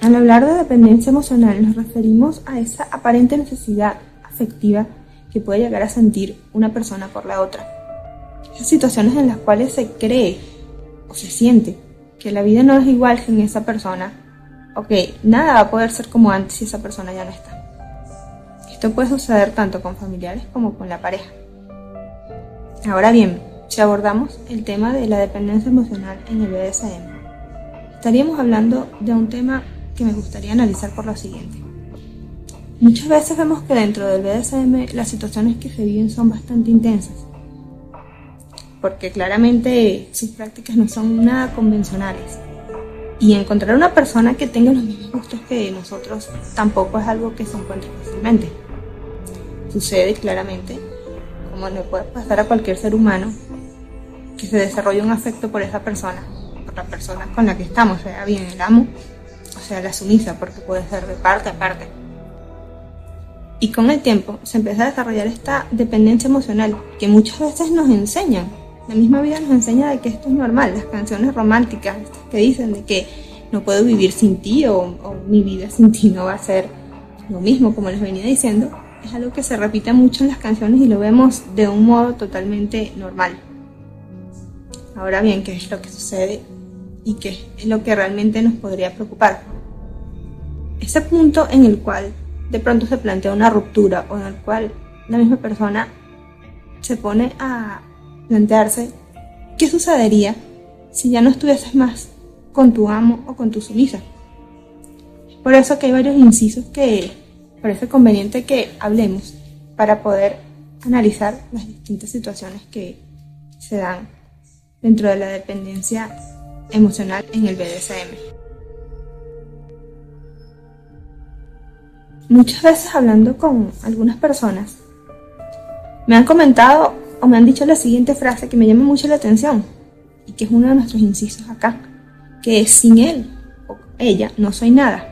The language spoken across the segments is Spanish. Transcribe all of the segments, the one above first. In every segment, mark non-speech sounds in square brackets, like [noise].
Al hablar de dependencia emocional nos referimos a esa aparente necesidad afectiva que puede llegar a sentir una persona por la otra. Esas situaciones en las cuales se cree o se siente que la vida no es igual sin esa persona o que nada va a poder ser como antes si esa persona ya no está. Esto puede suceder tanto con familiares como con la pareja. Ahora bien, si abordamos el tema de la dependencia emocional en el BDSM, estaríamos hablando de un tema que me gustaría analizar por lo siguiente. Muchas veces vemos que dentro del BDSM las situaciones que se viven son bastante intensas, porque claramente sus prácticas no son nada convencionales. Y encontrar una persona que tenga los mismos gustos que nosotros tampoco es algo que se encuentre fácilmente. Sucede claramente, como le puede pasar a cualquier ser humano, que se desarrolle un afecto por esa persona, por la persona con la que estamos, sea bien el amo sea la sumisa, porque puede ser de parte a parte. Y con el tiempo se empieza a desarrollar esta dependencia emocional que muchas veces nos enseñan. La misma vida nos enseña de que esto es normal. Las canciones románticas que dicen de que no puedo vivir sin ti o, o mi vida [laughs] sin ti no va a ser lo mismo como les venía diciendo, es algo que se repite mucho en las canciones y lo vemos de un modo totalmente normal. Ahora bien, ¿qué es lo que sucede y qué es lo que realmente nos podría preocupar? Ese punto en el cual de pronto se plantea una ruptura o en el cual la misma persona se pone a plantearse qué sucedería si ya no estuvieses más con tu amo o con tu sumisa. Por eso que hay varios incisos que parece conveniente que hablemos para poder analizar las distintas situaciones que se dan dentro de la dependencia emocional en el BDSM. Muchas veces hablando con algunas personas, me han comentado o me han dicho la siguiente frase que me llama mucho la atención y que es uno de nuestros incisos acá, que es sin él o ella no soy nada.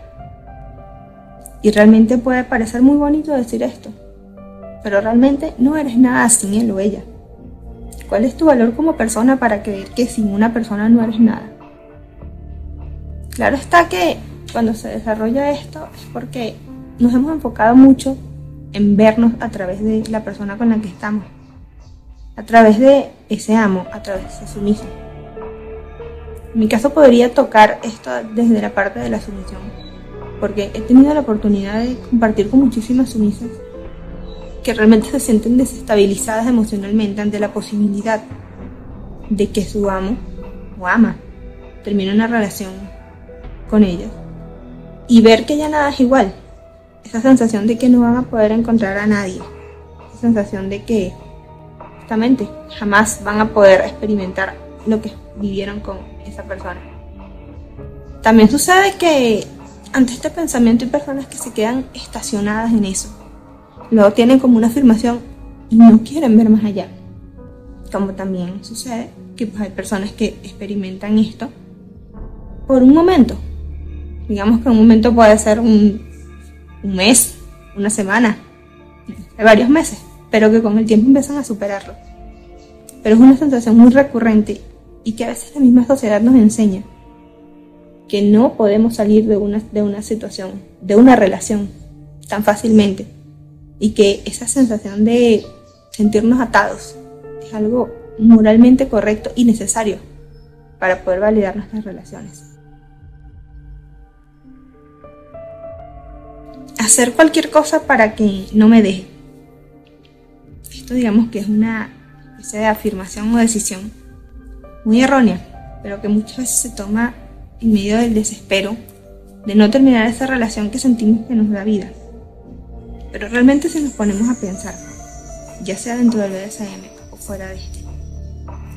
Y realmente puede parecer muy bonito decir esto, pero realmente no eres nada sin él o ella. ¿Cuál es tu valor como persona para creer que sin una persona no eres nada? Claro está que cuando se desarrolla esto es porque nos hemos enfocado mucho en vernos a través de la persona con la que estamos, a través de ese amo, a través de su sumisión. En mi caso podría tocar esto desde la parte de la sumisión, porque he tenido la oportunidad de compartir con muchísimas sumisas que realmente se sienten desestabilizadas emocionalmente ante la posibilidad de que su amo o ama termine una relación con ellas y ver que ya nada es igual, esa sensación de que no van a poder encontrar a nadie, esa sensación de que justamente jamás van a poder experimentar lo que vivieron con esa persona. También sucede que ante este pensamiento hay personas que se quedan estacionadas en eso. Luego tienen como una afirmación y no quieren ver más allá. Como también sucede que pues, hay personas que experimentan esto por un momento. Digamos que un momento puede ser un un mes, una semana, varios meses, pero que con el tiempo empiezan a superarlo. Pero es una sensación muy recurrente y que a veces la misma sociedad nos enseña que no podemos salir de una, de una situación, de una relación tan fácilmente y que esa sensación de sentirnos atados es algo moralmente correcto y necesario para poder validar nuestras relaciones. Hacer cualquier cosa para que no me deje. Esto digamos que es una especie de afirmación o decisión muy errónea, pero que muchas veces se toma en medio del desespero de no terminar esa relación que sentimos que nos da vida. Pero realmente si nos ponemos a pensar, ya sea dentro del BDSM o fuera de este,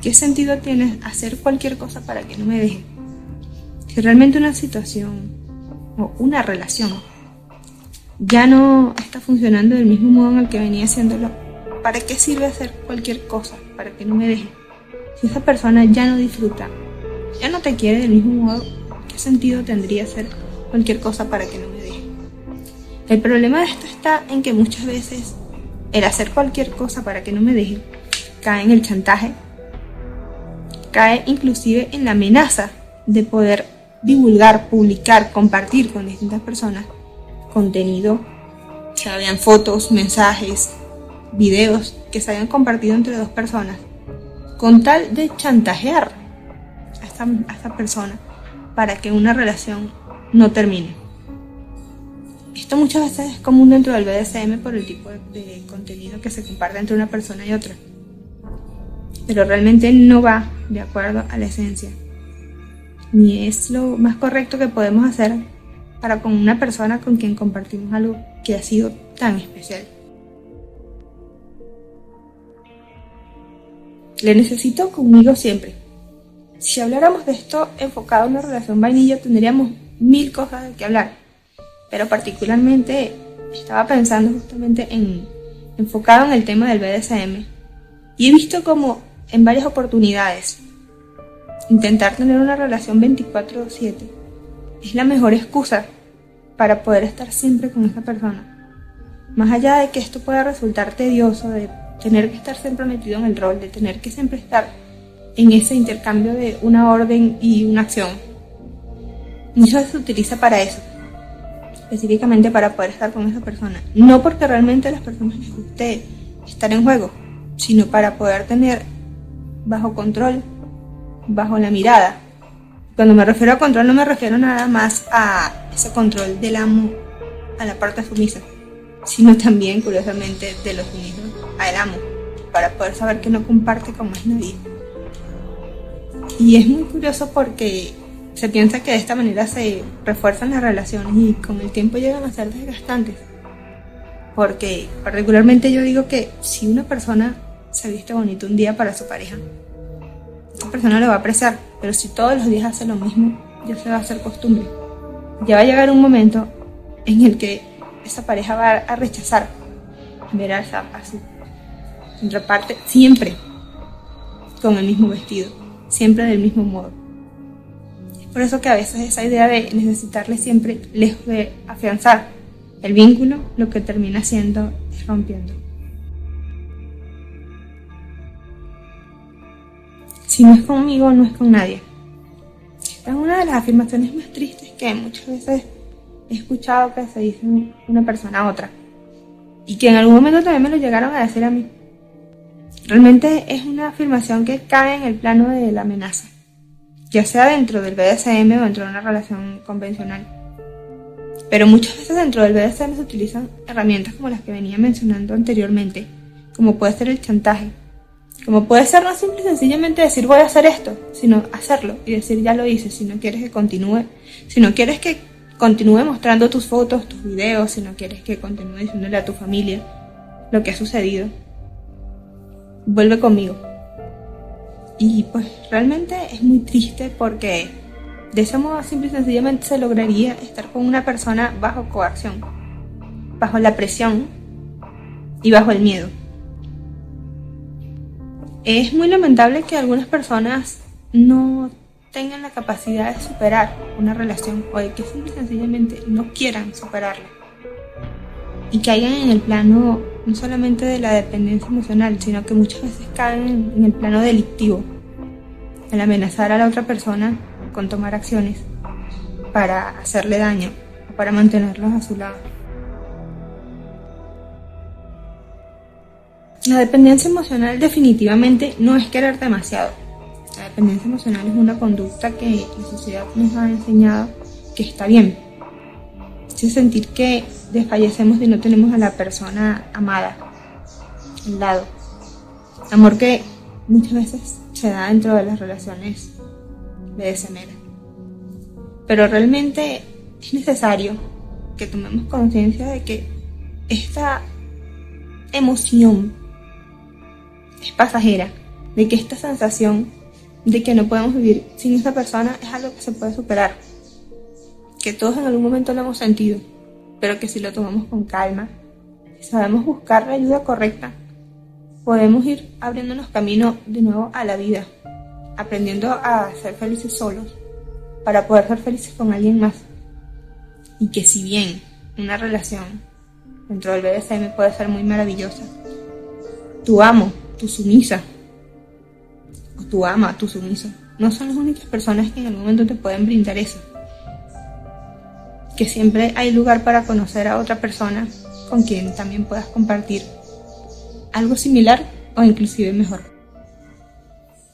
¿qué sentido tiene hacer cualquier cosa para que no me deje? Si realmente una situación o una relación ya no está funcionando del mismo modo en el que venía haciéndolo, ¿para qué sirve hacer cualquier cosa para que no me deje? Si esa persona ya no disfruta, ya no te quiere del mismo modo, ¿qué sentido tendría hacer cualquier cosa para que no me deje? El problema de esto está en que muchas veces el hacer cualquier cosa para que no me deje cae en el chantaje, cae inclusive en la amenaza de poder divulgar, publicar, compartir con distintas personas contenido, que habían fotos, mensajes, videos que se habían compartido entre dos personas, con tal de chantajear a esta, a esta persona para que una relación no termine. Esto muchas veces es común dentro del BDSM por el tipo de, contenido que se comparte entre una persona y otra. Pero realmente no va de acuerdo a la esencia. Ni es lo más correcto que podemos hacer para con una persona con quien compartimos algo que ha sido tan especial. Le necesito conmigo siempre. Si habláramos de esto enfocado en una relación vainilla, tendríamos mil cosas de que hablar. Pero particularmente estaba pensando justamente en enfocado en el tema del BDSM y he visto como en varias oportunidades intentar tener una relación 24/7 es la mejor excusa para poder estar siempre con esa persona. Más allá de que esto pueda resultar tedioso, de tener que estar siempre metido en el rol, de tener que siempre estar en ese intercambio de una orden y una acción. Muchas veces se utiliza para eso, específicamente para poder estar con esa persona. No porque realmente a las personas les guste estar en juego, sino para poder tener bajo control, bajo la mirada. Cuando me refiero a control no me refiero nada más a ese control del amo a la parte sumisa, sino también, curiosamente, de los sumisos al amo, para poder saber que no comparte con más nadie. Y es muy curioso porque se piensa que de esta manera se refuerzan las relaciones y con el tiempo llegan a ser desgastantes. Porque particularmente yo digo que si una persona se viste bonito un día para su pareja, esa persona lo va a apreciar, pero si todos los días hace lo mismo, ya se va a hacer costumbre. Ya va a llegar un momento en el que esa pareja va a rechazar ver a, esa, a su contraparte siempre con el mismo vestido, siempre del mismo modo. Es por eso que a veces esa idea de necesitarle siempre, lejos de afianzar el vínculo, lo que termina siendo es rompiendo. Si no es conmigo, no es con nadie. Esta es una de las afirmaciones más tristes que muchas veces he escuchado que se dice una persona a otra. Y que en algún momento también me lo llegaron a decir a mí. Realmente es una afirmación que cae en el plano de la amenaza, ya sea dentro del BDSM o dentro de una relación convencional. Pero muchas veces dentro del BDSM se utilizan herramientas como las que venía mencionando anteriormente, como puede ser el chantaje, como puede ser no simple sencillamente decir voy a hacer esto, sino hacerlo y decir ya lo hice, si no quieres que continúe, si no quieres que continúe mostrando tus fotos, tus videos, si no quieres que continúe diciéndole a tu familia lo que ha sucedido, vuelve conmigo. Y pues realmente es muy triste porque de ese modo simple y sencillamente se lograría estar con una persona bajo coacción, bajo la presión y bajo el miedo. Es muy lamentable que algunas personas no tengan la capacidad de superar una relación o de que sencillamente no quieran superarla y caigan en el plano no solamente de la dependencia emocional, sino que muchas veces caen en el plano delictivo, el amenazar a la otra persona con tomar acciones para hacerle daño o para mantenerlos a su lado. La dependencia emocional definitivamente no es querer demasiado. La dependencia emocional es una conducta que la sociedad nos ha enseñado que está bien. Es sentir que desfallecemos y no tenemos a la persona amada al lado. Amor que muchas veces se da dentro de las relaciones de manera. Pero realmente es necesario que tomemos conciencia de que esta emoción es pasajera, de que esta sensación de que no podemos vivir sin esta persona es algo que se puede superar, que todos en algún momento lo hemos sentido pero que si lo tomamos con calma, si sabemos buscar la ayuda correcta, podemos ir abriéndonos camino de nuevo a la vida, aprendiendo a ser felices solos para poder ser felices con alguien más. Y que si bien una relación dentro del BDSM puede ser muy maravillosa, tu amo, tu sumisa, o tu ama, tu sumisa, no son las únicas personas que en algún momento te pueden brindar eso. Que siempre hay lugar para conocer a otra persona con quien también puedas compartir algo similar o inclusive mejor.